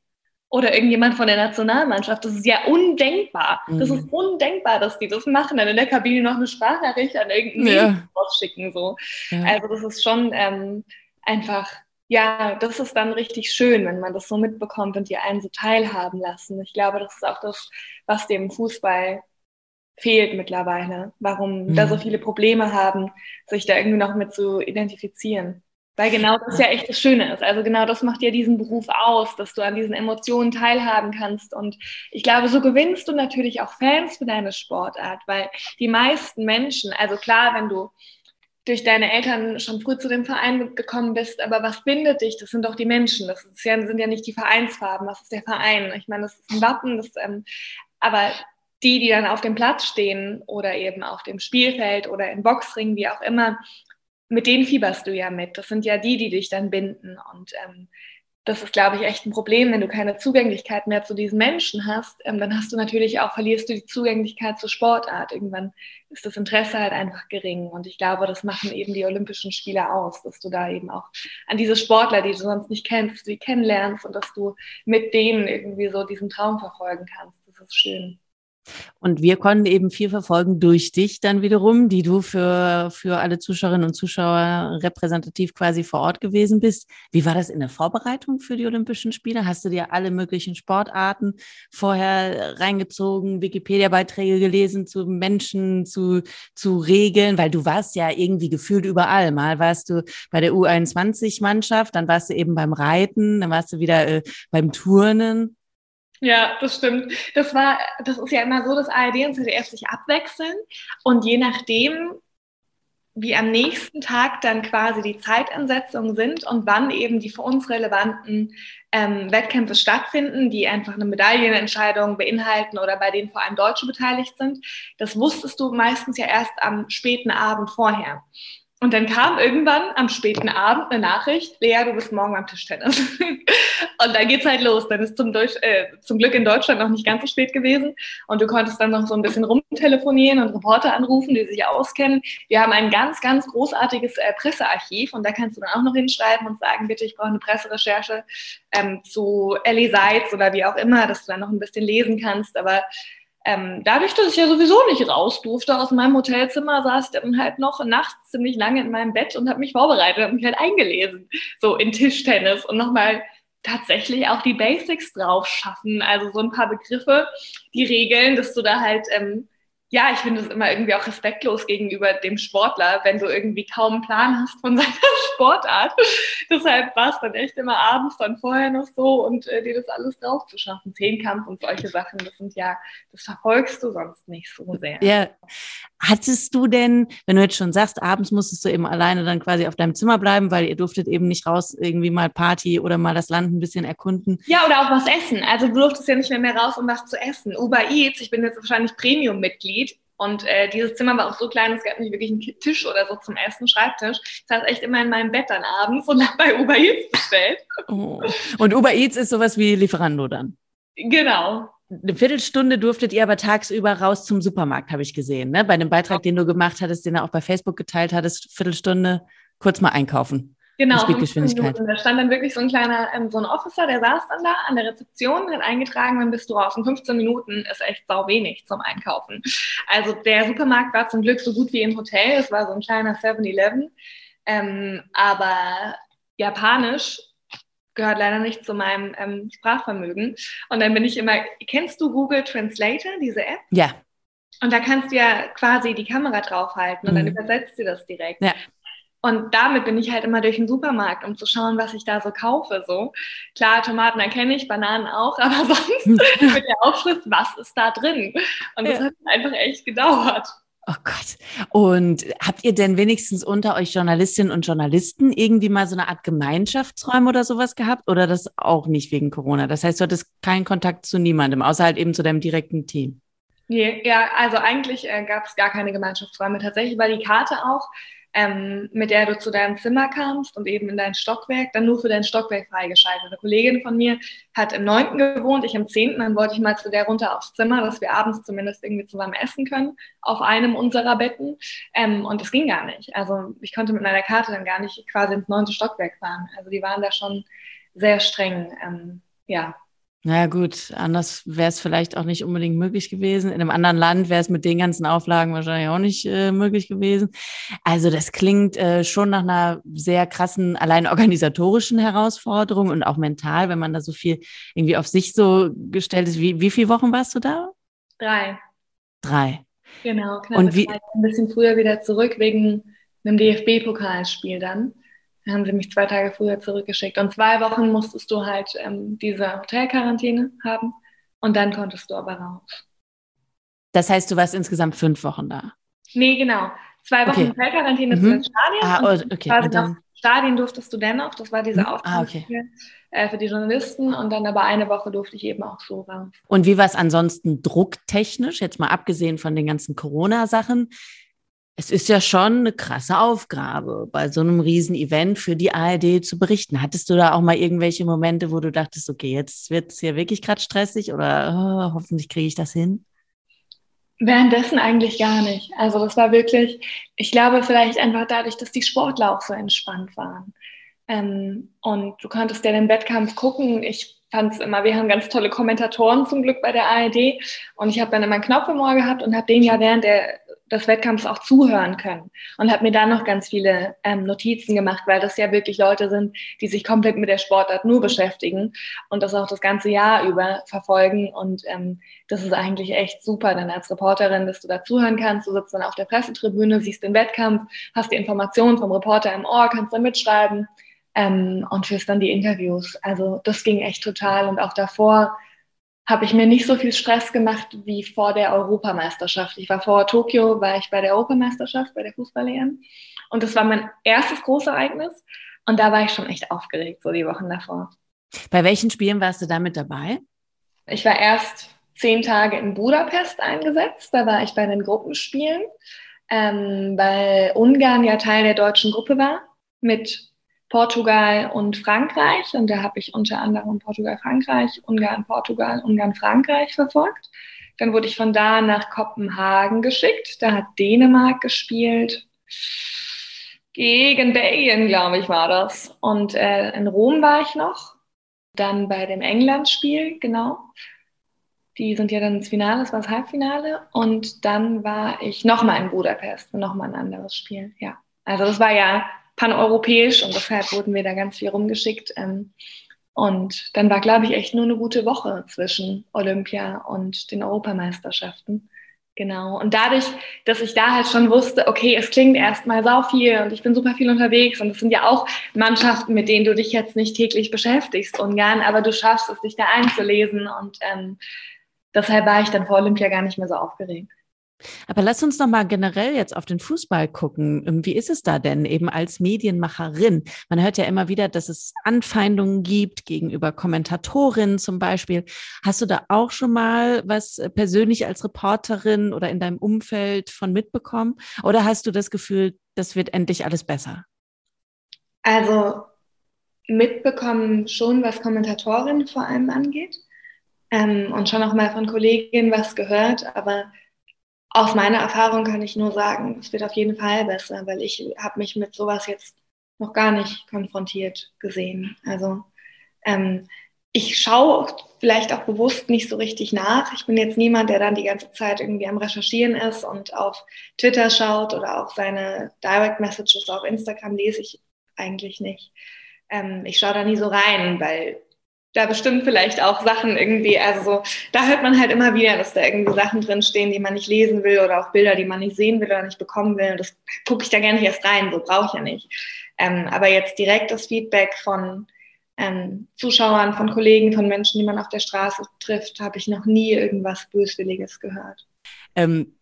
oder irgendjemand von der Nationalmannschaft. Das ist ja undenkbar. Mhm. Das ist undenkbar, dass die das machen, dann in der Kabine noch eine Sprachnachricht an irgendeinen ja. rausschicken. So. Ja. Also das ist schon ähm, einfach, ja, das ist dann richtig schön, wenn man das so mitbekommt und die einen so teilhaben lassen. Ich glaube, das ist auch das, was dem Fußball fehlt mittlerweile, warum mhm. da so viele Probleme haben, sich da irgendwie noch mit zu identifizieren. Weil genau das ja echt das Schöne ist. Also genau das macht ja diesen Beruf aus, dass du an diesen Emotionen teilhaben kannst. Und ich glaube, so gewinnst du natürlich auch Fans für deine Sportart, weil die meisten Menschen, also klar, wenn du durch deine Eltern schon früh zu dem Verein gekommen bist, aber was bindet dich? Das sind doch die Menschen. Das ja, sind ja nicht die Vereinsfarben. Was ist der Verein? Ich meine, das ist ein Wappen, das, ähm, aber die, die dann auf dem Platz stehen oder eben auf dem Spielfeld oder im Boxring, wie auch immer, mit denen fieberst du ja mit. Das sind ja die, die dich dann binden. Und ähm, das ist, glaube ich, echt ein Problem, wenn du keine Zugänglichkeit mehr zu diesen Menschen hast, ähm, dann hast du natürlich auch, verlierst du die Zugänglichkeit zur Sportart. Irgendwann ist das Interesse halt einfach gering. Und ich glaube, das machen eben die Olympischen Spiele aus, dass du da eben auch an diese Sportler, die du sonst nicht kennst, sie kennenlernst und dass du mit denen irgendwie so diesen Traum verfolgen kannst. Das ist schön. Und wir konnten eben viel verfolgen durch dich dann wiederum, die du für, für alle Zuschauerinnen und Zuschauer repräsentativ quasi vor Ort gewesen bist. Wie war das in der Vorbereitung für die Olympischen Spiele? Hast du dir alle möglichen Sportarten vorher reingezogen, Wikipedia-Beiträge gelesen zu Menschen, zu, zu Regeln? Weil du warst ja irgendwie gefühlt überall. Mal warst du bei der U21-Mannschaft, dann warst du eben beim Reiten, dann warst du wieder äh, beim Turnen. Ja, das stimmt. Das war, das ist ja immer so, dass ARD und ZDF sich abwechseln und je nachdem, wie am nächsten Tag dann quasi die Zeitansetzungen sind und wann eben die für uns relevanten ähm, Wettkämpfe stattfinden, die einfach eine Medaillenentscheidung beinhalten oder bei denen vor allem Deutsche beteiligt sind. Das wusstest du meistens ja erst am späten Abend vorher. Und dann kam irgendwann am späten Abend eine Nachricht, Lea, du bist morgen beim Tischtennis. und dann geht's halt los. Dann ist zum, Deutsch, äh, zum Glück in Deutschland noch nicht ganz so spät gewesen. Und du konntest dann noch so ein bisschen rumtelefonieren und Reporter anrufen, die sich auskennen. Wir haben ein ganz, ganz großartiges äh, Pressearchiv und da kannst du dann auch noch hinschreiben und sagen, bitte, ich brauche eine Presserecherche ähm, zu Ellie Seitz oder wie auch immer, dass du dann noch ein bisschen lesen kannst. Aber ähm, dadurch, dass ich ja sowieso nicht raus durfte aus meinem Hotelzimmer, saß ich dann halt noch nachts ziemlich lange in meinem Bett und habe mich vorbereitet, habe mich halt eingelesen, so in Tischtennis und nochmal tatsächlich auch die Basics drauf schaffen. Also so ein paar Begriffe, die Regeln, dass du da halt ähm, ja, ich finde es immer irgendwie auch respektlos gegenüber dem Sportler, wenn du irgendwie kaum einen Plan hast von seiner Sportart. Deshalb war es dann echt immer abends dann vorher noch so und äh, dir das alles drauf zu schaffen. Zehnkampf und solche Sachen, das sind ja, das verfolgst du sonst nicht so sehr. Ja. Hattest du denn, wenn du jetzt schon sagst, abends musstest du eben alleine dann quasi auf deinem Zimmer bleiben, weil ihr durftet eben nicht raus irgendwie mal Party oder mal das Land ein bisschen erkunden? Ja, oder auch was essen. Also du durftest ja nicht mehr, mehr raus, um was zu essen. Uber Eats, ich bin jetzt wahrscheinlich Premium-Mitglied, und äh, dieses Zimmer war auch so klein, es gab nicht wirklich einen Tisch oder so zum Essen, Schreibtisch. Ich saß echt immer in meinem Bett dann abends und habe bei Uber Eats bestellt. Oh. Und Uber Eats ist sowas wie Lieferando dann? Genau. Eine Viertelstunde durftet ihr aber tagsüber raus zum Supermarkt, habe ich gesehen. Ne? Bei dem Beitrag, den du gemacht hattest, den du auch bei Facebook geteilt hattest, Viertelstunde kurz mal einkaufen. Genau, Speedgeschwindigkeit. Da stand dann wirklich so ein kleiner, ähm, so ein Officer, der saß dann da an der Rezeption, hat eingetragen, wann bist du raus. Und 15 Minuten ist echt sau wenig zum Einkaufen. Also der Supermarkt war zum Glück so gut wie im Hotel. Es war so ein kleiner 7-Eleven. Ähm, aber Japanisch gehört leider nicht zu meinem ähm, Sprachvermögen. Und dann bin ich immer, kennst du Google Translator, diese App? Ja. Und da kannst du ja quasi die Kamera draufhalten und mhm. dann übersetzt sie das direkt. Ja. Und damit bin ich halt immer durch den Supermarkt, um zu schauen, was ich da so kaufe. So klar, Tomaten erkenne ich, Bananen auch, aber sonst mit der Aufschrift, was ist da drin? Und das ja. hat einfach echt gedauert. Oh Gott. Und habt ihr denn wenigstens unter euch Journalistinnen und Journalisten irgendwie mal so eine Art Gemeinschaftsräume oder sowas gehabt? Oder das auch nicht wegen Corona? Das heißt, du hattest keinen Kontakt zu niemandem, außer halt eben zu deinem direkten Team. Nee, ja, also eigentlich äh, gab es gar keine Gemeinschaftsräume. Tatsächlich war die Karte auch ähm, mit der du zu deinem Zimmer kamst und eben in dein Stockwerk, dann nur für dein Stockwerk freigeschaltet. Eine Kollegin von mir hat im neunten gewohnt, ich im zehnten, dann wollte ich mal zu der runter aufs Zimmer, dass wir abends zumindest irgendwie zusammen essen können, auf einem unserer Betten. Ähm, und das ging gar nicht. Also ich konnte mit meiner Karte dann gar nicht quasi ins neunte Stockwerk fahren. Also die waren da schon sehr streng. Ähm, ja, naja gut, anders wäre es vielleicht auch nicht unbedingt möglich gewesen. In einem anderen Land wäre es mit den ganzen Auflagen wahrscheinlich auch nicht äh, möglich gewesen. Also das klingt äh, schon nach einer sehr krassen, allein organisatorischen Herausforderung und auch mental, wenn man da so viel irgendwie auf sich so gestellt ist. Wie, wie viele Wochen warst du da? Drei. Drei. Genau, knapp und wie, ein bisschen früher wieder zurück wegen einem DFB-Pokalspiel dann haben sie mich zwei Tage früher zurückgeschickt. Und zwei Wochen musstest du halt ähm, diese Hotelquarantäne haben und dann konntest du aber raus. Das heißt, du warst insgesamt fünf Wochen da? Nee, genau. Zwei Wochen okay. Hotelquarantäne mhm. zu den Stadien. Ah, oh, okay. Und dann, Stadien durftest du dennoch, das war diese mhm. ah, okay. äh, für die Journalisten und dann aber eine Woche durfte ich eben auch so raus. Und wie war es ansonsten drucktechnisch, jetzt mal abgesehen von den ganzen Corona-Sachen? Es ist ja schon eine krasse Aufgabe, bei so einem Riesen-Event für die ARD zu berichten. Hattest du da auch mal irgendwelche Momente, wo du dachtest, okay, jetzt wird es hier wirklich gerade stressig oder oh, hoffentlich kriege ich das hin? Währenddessen eigentlich gar nicht. Also das war wirklich, ich glaube vielleicht einfach dadurch, dass die Sportler auch so entspannt waren. Ähm, und du konntest ja den Wettkampf gucken. Ich fand es immer, wir haben ganz tolle Kommentatoren zum Glück bei der ARD. Und ich habe dann immer einen Knopf im Ohr gehabt und habe den ja während der des Wettkampfs auch zuhören können. Und habe mir dann noch ganz viele ähm, Notizen gemacht, weil das ja wirklich Leute sind, die sich komplett mit der Sportart nur beschäftigen und das auch das ganze Jahr über verfolgen. Und ähm, das ist eigentlich echt super dann als Reporterin, dass du da zuhören kannst, du sitzt dann auf der Pressetribüne, siehst den Wettkampf, hast die Informationen vom Reporter im Ohr, kannst dann mitschreiben ähm, und führst dann die Interviews. Also das ging echt total. Und auch davor habe ich mir nicht so viel Stress gemacht wie vor der Europameisterschaft. Ich war vor Tokio, war ich bei der Europameisterschaft, bei der Fußball-EM. Und das war mein erstes großes Ereignis. Und da war ich schon echt aufgeregt, so die Wochen davor. Bei welchen Spielen warst du da mit dabei? Ich war erst zehn Tage in Budapest eingesetzt. Da war ich bei den Gruppenspielen, ähm, weil Ungarn ja Teil der deutschen Gruppe war mit Portugal und Frankreich. Und da habe ich unter anderem Portugal, Frankreich, Ungarn, Portugal, Ungarn, Frankreich verfolgt. Dann wurde ich von da nach Kopenhagen geschickt. Da hat Dänemark gespielt. Gegen Belgien, glaube ich, war das. Und äh, in Rom war ich noch. Dann bei dem England-Spiel, genau. Die sind ja dann ins Finale, das war das Halbfinale. Und dann war ich nochmal in Budapest, nochmal ein anderes Spiel, ja. Also das war ja paneuropäisch und deshalb wurden wir da ganz viel rumgeschickt. Ähm, Und dann war, glaube ich, echt nur eine gute Woche zwischen Olympia und den Europameisterschaften. Genau. Und dadurch, dass ich da halt schon wusste, okay, es klingt erstmal sau viel und ich bin super viel unterwegs und es sind ja auch Mannschaften, mit denen du dich jetzt nicht täglich beschäftigst, ungern, aber du schaffst es, dich da einzulesen und ähm, deshalb war ich dann vor Olympia gar nicht mehr so aufgeregt. Aber lass uns noch mal generell jetzt auf den Fußball gucken. Ähm, wie ist es da denn eben als Medienmacherin? Man hört ja immer wieder, dass es Anfeindungen gibt gegenüber Kommentatorinnen zum Beispiel. Hast du da auch schon mal was äh, persönlich als Reporterin oder in deinem Umfeld von mitbekommen? Oder hast du das Gefühl, das wird endlich alles besser? Also mitbekommen schon, was Kommentatorinnen vor allem angeht. Ähm, und schon auch mal von Kolleginnen was gehört, aber aus meiner Erfahrung kann ich nur sagen, es wird auf jeden Fall besser, weil ich habe mich mit sowas jetzt noch gar nicht konfrontiert gesehen. Also ähm, ich schaue vielleicht auch bewusst nicht so richtig nach. Ich bin jetzt niemand, der dann die ganze Zeit irgendwie am Recherchieren ist und auf Twitter schaut oder auch seine Direct Messages auf Instagram lese ich eigentlich nicht. Ähm, ich schaue da nie so rein, weil da bestimmt vielleicht auch Sachen irgendwie, also so, da hört man halt immer wieder, dass da irgendwie Sachen drinstehen, die man nicht lesen will oder auch Bilder, die man nicht sehen will oder nicht bekommen will. Das gucke ich da gerne nicht erst rein, so brauche ich ja nicht. Ähm, aber jetzt direkt das Feedback von ähm, Zuschauern, von Kollegen, von Menschen, die man auf der Straße trifft, habe ich noch nie irgendwas Böswilliges gehört. Ähm,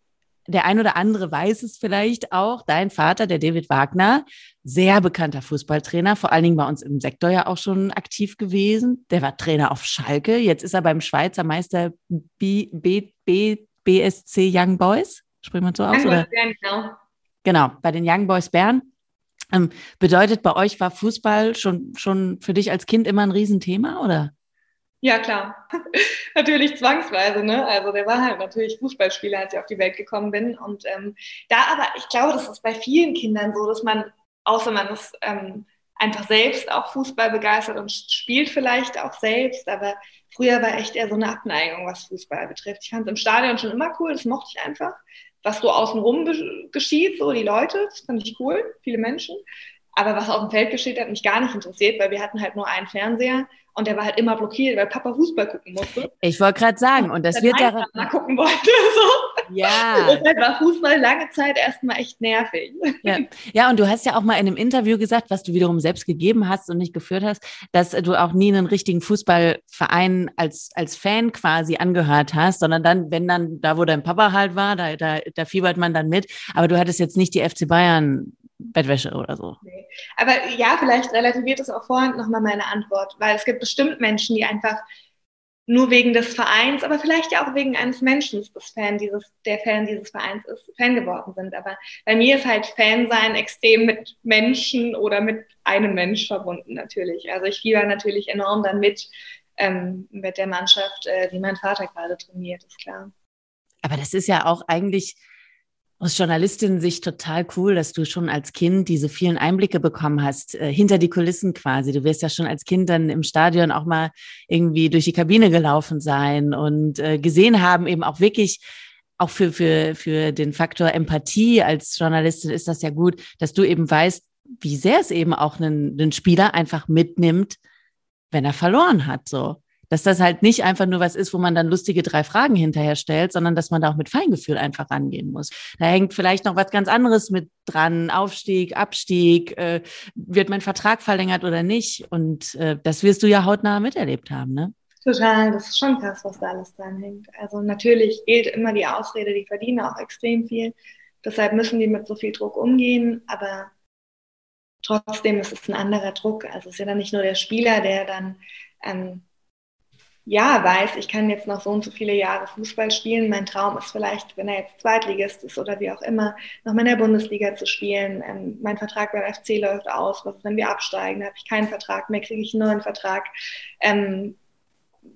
der ein oder andere weiß es vielleicht auch, dein Vater, der David Wagner, sehr bekannter Fußballtrainer, vor allen Dingen bei uns im Sektor ja auch schon aktiv gewesen. Der war Trainer auf Schalke, jetzt ist er beim Schweizer Meister B, B, B, BSC Young Boys, spricht man so aus? Young oder? Bern, genau. genau, bei den Young Boys Bern. Ähm, bedeutet, bei euch war Fußball schon, schon für dich als Kind immer ein Riesenthema, oder? Ja, klar. natürlich zwangsweise, ne? Also der war halt natürlich Fußballspieler, als ich auf die Welt gekommen bin. Und ähm, da aber, ich glaube, das ist bei vielen Kindern so, dass man, außer man ist ähm, einfach selbst auch Fußball begeistert und spielt vielleicht auch selbst, aber früher war echt eher so eine Abneigung, was Fußball betrifft. Ich fand es im Stadion schon immer cool, das mochte ich einfach. Was so außenrum geschieht, so die Leute, das fand ich cool, viele Menschen. Aber was auf dem Feld geschieht, hat mich gar nicht interessiert, weil wir hatten halt nur einen Fernseher und der war halt immer blockiert, weil Papa Fußball gucken musste. Ich wollte gerade sagen, und das wird ja. Mal gucken wollte. So. Ja. Deshalb war Fußball lange Zeit erstmal echt nervig. Ja. ja, und du hast ja auch mal in einem Interview gesagt, was du wiederum selbst gegeben hast und nicht geführt hast, dass du auch nie einen richtigen Fußballverein als, als Fan quasi angehört hast, sondern dann, wenn dann, da wo dein Papa halt war, da, da, da fiebert man dann mit. Aber du hattest jetzt nicht die FC Bayern Bettwäsche oder so. Nee. Aber ja, vielleicht relativiert es auch vorhin nochmal meine Antwort, weil es gibt bestimmt Menschen, die einfach nur wegen des Vereins, aber vielleicht ja auch wegen eines Menschen, das Fan dieses, der Fan dieses Vereins ist, Fan geworden sind. Aber bei mir ist halt Fansein extrem mit Menschen oder mit einem Mensch verbunden natürlich. Also ich fieber natürlich enorm dann mit, ähm, mit der Mannschaft, äh, die mein Vater gerade trainiert, ist klar. Aber das ist ja auch eigentlich aus Journalistin-Sicht total cool, dass du schon als Kind diese vielen Einblicke bekommen hast, äh, hinter die Kulissen quasi. Du wirst ja schon als Kind dann im Stadion auch mal irgendwie durch die Kabine gelaufen sein und äh, gesehen haben, eben auch wirklich, auch für, für, für den Faktor Empathie als Journalistin ist das ja gut, dass du eben weißt, wie sehr es eben auch einen, einen Spieler einfach mitnimmt, wenn er verloren hat, so dass das halt nicht einfach nur was ist, wo man dann lustige drei Fragen hinterher stellt, sondern dass man da auch mit Feingefühl einfach rangehen muss. Da hängt vielleicht noch was ganz anderes mit dran, Aufstieg, Abstieg, äh, wird mein Vertrag verlängert oder nicht? Und äh, das wirst du ja hautnah miterlebt haben, ne? Total, das ist schon krass, was da alles dran hängt. Also natürlich gilt immer die Ausrede, die verdienen auch extrem viel. Deshalb müssen die mit so viel Druck umgehen, aber trotzdem ist es ein anderer Druck. Also es ist ja dann nicht nur der Spieler, der dann ähm, ja, weiß, ich kann jetzt noch so und so viele Jahre Fußball spielen. Mein Traum ist vielleicht, wenn er jetzt Zweitligist ist oder wie auch immer, noch mal in der Bundesliga zu spielen. Ähm, mein Vertrag beim FC läuft aus. Was ist, wenn wir absteigen? Da habe ich keinen Vertrag mehr, kriege ich einen neuen Vertrag. Ähm,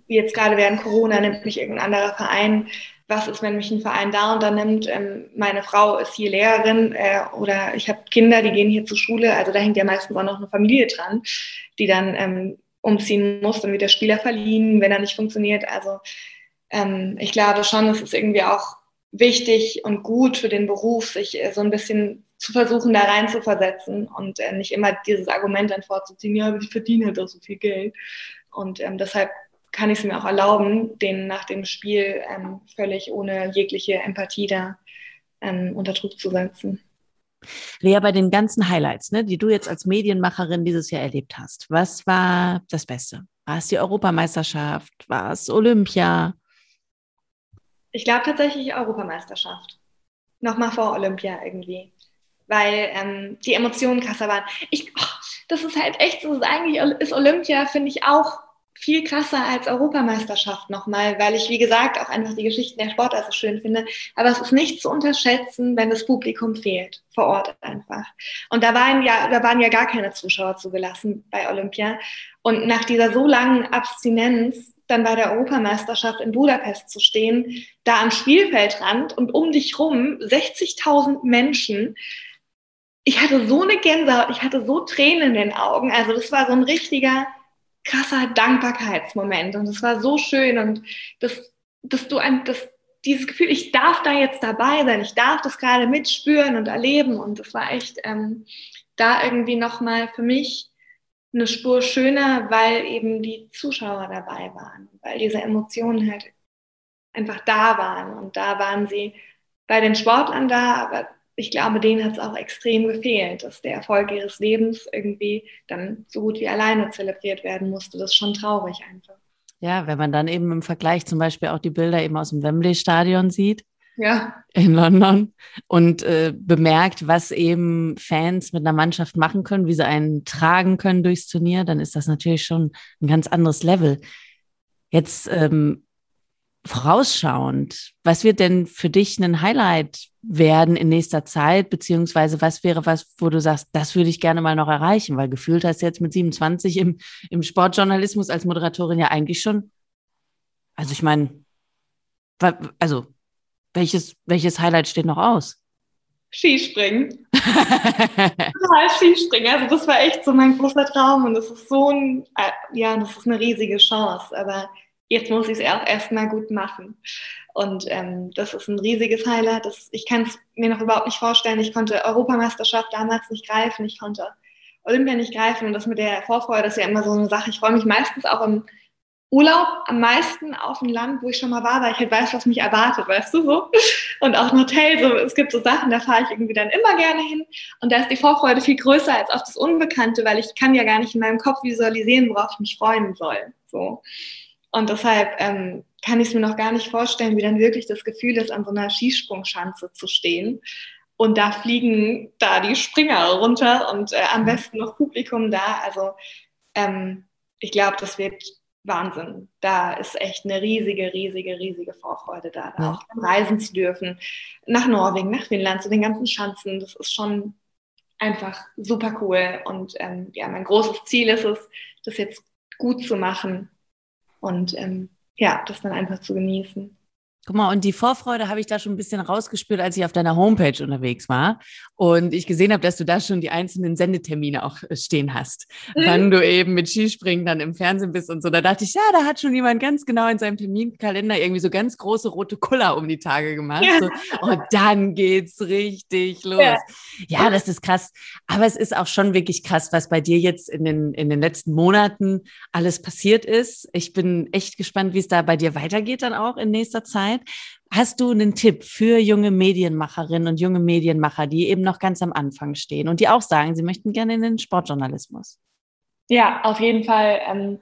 jetzt gerade während Corona nimmt mich irgendein anderer Verein. Was ist, wenn mich ein Verein da und da nimmt? Ähm, meine Frau ist hier Lehrerin äh, oder ich habe Kinder, die gehen hier zur Schule. Also da hängt ja meistens auch noch eine Familie dran, die dann ähm, umziehen muss, dann wird der Spieler verliehen, wenn er nicht funktioniert. Also ähm, ich glaube schon, es ist irgendwie auch wichtig und gut für den Beruf, sich äh, so ein bisschen zu versuchen, da rein zu versetzen und äh, nicht immer dieses Argument dann vorzuziehen, ja, ich verdiene halt auch so viel Geld, Und ähm, deshalb kann ich es mir auch erlauben, den nach dem Spiel ähm, völlig ohne jegliche Empathie da ähm, unter Druck zu setzen. Lea, bei den ganzen Highlights, ne, die du jetzt als Medienmacherin dieses Jahr erlebt hast, was war das Beste? War es die Europameisterschaft? War es Olympia? Ich glaube tatsächlich Europameisterschaft. Nochmal vor Olympia irgendwie. Weil ähm, die Emotionen krasser waren. Ich, oh, das ist halt echt, ist eigentlich ist Olympia, finde ich auch viel krasser als Europameisterschaft nochmal, weil ich, wie gesagt, auch einfach die Geschichten der Sportler so schön finde. Aber es ist nicht zu unterschätzen, wenn das Publikum fehlt, vor Ort einfach. Und da waren ja, da waren ja gar keine Zuschauer zugelassen bei Olympia. Und nach dieser so langen Abstinenz dann bei der Europameisterschaft in Budapest zu stehen, da am Spielfeldrand und um dich rum 60.000 Menschen. Ich hatte so eine Gänsehaut, ich hatte so Tränen in den Augen. Also das war so ein richtiger krasser Dankbarkeitsmoment. Und es war so schön. Und dass, dass du ein, das, dieses Gefühl, ich darf da jetzt dabei sein, ich darf das gerade mitspüren und erleben. Und es war echt ähm, da irgendwie nochmal für mich eine Spur schöner, weil eben die Zuschauer dabei waren, weil diese Emotionen halt einfach da waren. Und da waren sie bei den Sportlern da, aber ich glaube, denen hat es auch extrem gefehlt, dass der Erfolg ihres Lebens irgendwie dann so gut wie alleine zelebriert werden musste. Das ist schon traurig einfach. Ja, wenn man dann eben im Vergleich zum Beispiel auch die Bilder eben aus dem Wembley-Stadion sieht. Ja. In London und äh, bemerkt, was eben Fans mit einer Mannschaft machen können, wie sie einen tragen können durchs Turnier, dann ist das natürlich schon ein ganz anderes Level. Jetzt ähm, vorausschauend, was wird denn für dich ein Highlight werden in nächster Zeit, beziehungsweise was wäre was, wo du sagst, das würde ich gerne mal noch erreichen, weil gefühlt hast du jetzt mit 27 im, im Sportjournalismus als Moderatorin ja eigentlich schon, also ich meine, also welches, welches Highlight steht noch aus? Skispringen. Total Skispringen. Also das war echt so mein großer Traum und das ist so ein, äh, ja, das ist eine riesige Chance, aber jetzt muss ich es auch erstmal gut machen. Und ähm, das ist ein riesiges Highlight. Das, ich kann es mir noch überhaupt nicht vorstellen. Ich konnte Europameisterschaft damals nicht greifen. Ich konnte Olympia nicht greifen. Und das mit der Vorfreude ist ja immer so eine Sache. Ich freue mich meistens auch im Urlaub am meisten auf ein Land, wo ich schon mal war, weil ich halt weiß, was mich erwartet, weißt du so. Und auch ein Hotel, so, es gibt so Sachen, da fahre ich irgendwie dann immer gerne hin. Und da ist die Vorfreude viel größer als auf das Unbekannte, weil ich kann ja gar nicht in meinem Kopf visualisieren, worauf ich mich freuen soll. So. Und deshalb ähm, kann ich es mir noch gar nicht vorstellen, wie dann wirklich das Gefühl ist, an so einer Skisprungschanze zu stehen. Und da fliegen da die Springer runter und äh, am besten noch Publikum da. Also ähm, ich glaube, das wird Wahnsinn. Da ist echt eine riesige, riesige, riesige Vorfreude da, da ja. auch reisen zu dürfen. Nach Norwegen, nach Finnland, zu den ganzen Schanzen. Das ist schon einfach super cool. Und ähm, ja, mein großes Ziel ist es, das jetzt gut zu machen und ähm, ja, das dann einfach zu genießen. Guck mal, und die Vorfreude habe ich da schon ein bisschen rausgespürt, als ich auf deiner Homepage unterwegs war und ich gesehen habe, dass du da schon die einzelnen Sendetermine auch äh, stehen hast, mhm. wann du eben mit Skispringen dann im Fernsehen bist und so. Da dachte ich, ja, da hat schon jemand ganz genau in seinem Terminkalender irgendwie so ganz große rote Kuller um die Tage gemacht. Ja. So, und dann geht's richtig los. Ja. ja, das ist krass. Aber es ist auch schon wirklich krass, was bei dir jetzt in den, in den letzten Monaten alles passiert ist. Ich bin echt gespannt, wie es da bei dir weitergeht dann auch in nächster Zeit. Zeit. Hast du einen Tipp für junge Medienmacherinnen und junge Medienmacher, die eben noch ganz am Anfang stehen und die auch sagen, sie möchten gerne in den Sportjournalismus? Ja, auf jeden Fall. Ähm,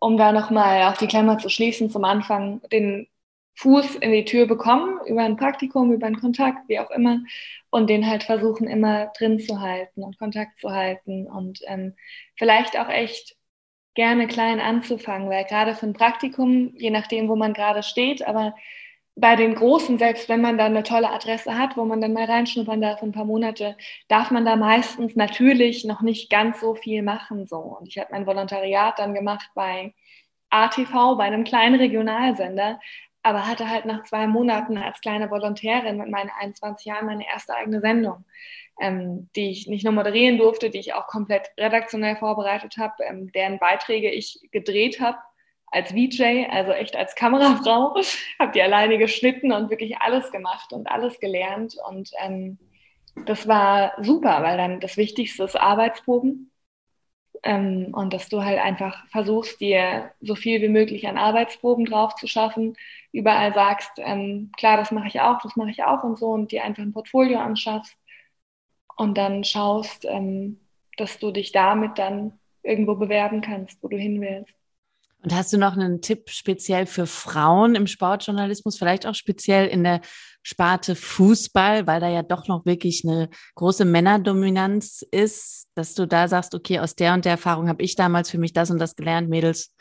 um da nochmal auf die Klammer zu schließen, zum Anfang den Fuß in die Tür bekommen, über ein Praktikum, über einen Kontakt, wie auch immer, und den halt versuchen, immer drin zu halten und Kontakt zu halten und ähm, vielleicht auch echt gerne klein anzufangen, weil gerade für ein Praktikum, je nachdem, wo man gerade steht, aber bei den Großen, selbst wenn man da eine tolle Adresse hat, wo man dann mal reinschnuppern darf ein paar Monate, darf man da meistens natürlich noch nicht ganz so viel machen. So. Und ich habe mein Volontariat dann gemacht bei ATV, bei einem kleinen Regionalsender, aber hatte halt nach zwei Monaten als kleine Volontärin mit meinen 21 Jahren meine erste eigene Sendung ähm, die ich nicht nur moderieren durfte, die ich auch komplett redaktionell vorbereitet habe, ähm, deren Beiträge ich gedreht habe als VJ, also echt als Kamerafrau, habe die alleine geschnitten und wirklich alles gemacht und alles gelernt. Und ähm, das war super, weil dann das Wichtigste ist Arbeitsproben. ähm, und dass du halt einfach versuchst, dir so viel wie möglich an Arbeitsproben drauf zu schaffen, überall sagst, ähm, klar, das mache ich auch, das mache ich auch und so und dir einfach ein Portfolio anschaffst und dann schaust, ähm, dass du dich damit dann irgendwo bewerben kannst, wo du hin willst. Und hast du noch einen Tipp speziell für Frauen im Sportjournalismus, vielleicht auch speziell in der Sparte Fußball, weil da ja doch noch wirklich eine große Männerdominanz ist, dass du da sagst, okay, aus der und der Erfahrung habe ich damals für mich das und das gelernt, Mädels,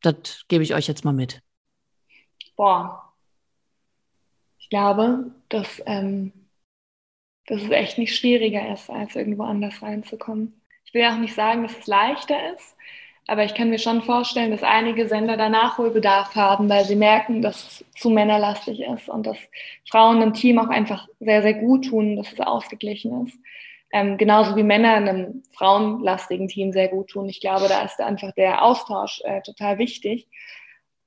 das gebe ich euch jetzt mal mit. Boah, ich glaube, dass, ähm, dass es echt nicht schwieriger ist, als irgendwo anders reinzukommen. Ich will auch nicht sagen, dass es leichter ist, aber ich kann mir schon vorstellen, dass einige Sender da Nachholbedarf haben, weil sie merken, dass es zu männerlastig ist und dass Frauen im Team auch einfach sehr, sehr gut tun, dass es ausgeglichen ist. Ähm, genauso wie Männer einem frauenlastigen Team sehr gut tun. Ich glaube, da ist einfach der Austausch äh, total wichtig.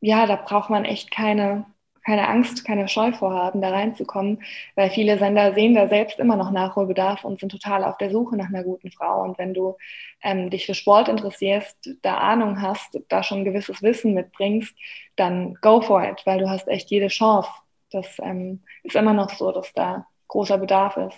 Ja, da braucht man echt keine, keine Angst, keine Scheu vorhaben, da reinzukommen, weil viele Sender sehen da selbst immer noch Nachholbedarf und sind total auf der Suche nach einer guten Frau. Und wenn du ähm, dich für Sport interessierst, da Ahnung hast, da schon ein gewisses Wissen mitbringst, dann go for it, weil du hast echt jede Chance. Das ähm, ist immer noch so, dass da großer Bedarf ist.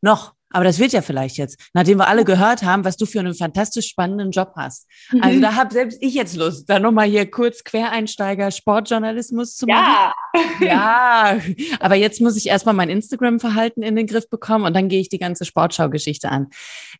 Noch. Aber das wird ja vielleicht jetzt, nachdem wir alle gehört haben, was du für einen fantastisch spannenden Job hast. Mhm. Also da habe selbst ich jetzt Lust, da nochmal hier kurz Quereinsteiger Sportjournalismus zu machen. Ja. Ja, aber jetzt muss ich erstmal mein Instagram-Verhalten in den Griff bekommen und dann gehe ich die ganze Sportschau-Geschichte an.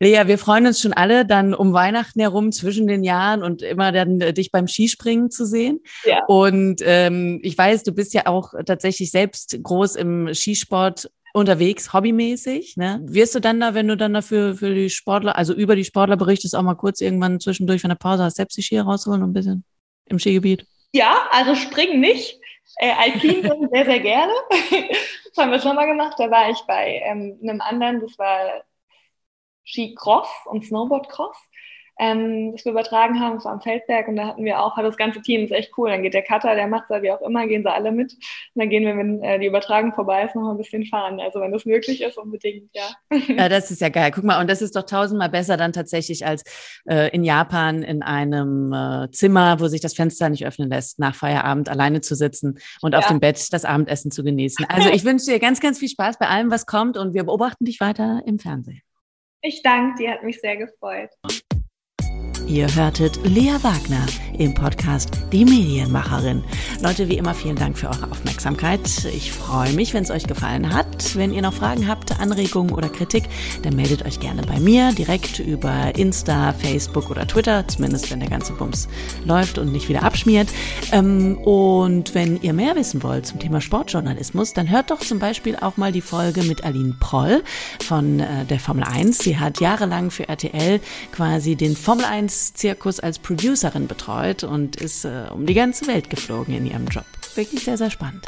Lea, wir freuen uns schon alle, dann um Weihnachten herum zwischen den Jahren und immer dann äh, dich beim Skispringen zu sehen. Ja. Und ähm, ich weiß, du bist ja auch tatsächlich selbst groß im Skisport unterwegs, hobbymäßig. Ne? Wirst du dann da, wenn du dann dafür für die Sportler, also über die Sportler berichtest, auch mal kurz irgendwann zwischendurch von der Pause hast, selbst die Skier rausholen und ein bisschen im Skigebiet? Ja, also springen nicht. Äh, Alpin sehr, sehr gerne. das haben wir schon mal gemacht. Da war ich bei ähm, einem anderen, das war Skicross und Snowboardcross ähm, das wir übertragen haben. Das war am Feldberg und da hatten wir auch, hat das ganze Team, ist echt cool. Dann geht der Cutter, der macht da wie auch immer, gehen sie alle mit. Und dann gehen wir, wenn äh, die Übertragung vorbei ist, noch ein bisschen fahren. Also wenn das möglich ist, unbedingt, ja. Ja, das ist ja geil. Guck mal, und das ist doch tausendmal besser dann tatsächlich als äh, in Japan in einem äh, Zimmer, wo sich das Fenster nicht öffnen lässt, nach Feierabend alleine zu sitzen und ja. auf dem Bett das Abendessen zu genießen. Also ich wünsche dir ganz, ganz viel Spaß bei allem, was kommt und wir beobachten dich weiter im Fernsehen. Ich danke dir, hat mich sehr gefreut. Ihr hörtet Lea Wagner im Podcast Die Medienmacherin. Leute, wie immer vielen Dank für eure Aufmerksamkeit. Ich freue mich, wenn es euch gefallen hat. Wenn ihr noch Fragen habt, Anregungen oder Kritik, dann meldet euch gerne bei mir direkt über Insta, Facebook oder Twitter, zumindest wenn der ganze Bums läuft und nicht wieder abschmiert. Ähm, und wenn ihr mehr wissen wollt zum Thema Sportjournalismus, dann hört doch zum Beispiel auch mal die Folge mit Aline Proll von äh, der Formel 1. Sie hat jahrelang für RTL quasi den Formel 1 Zirkus als Producerin betreut und ist äh, um die ganze Welt geflogen in ihrem Job. Wirklich sehr, sehr spannend.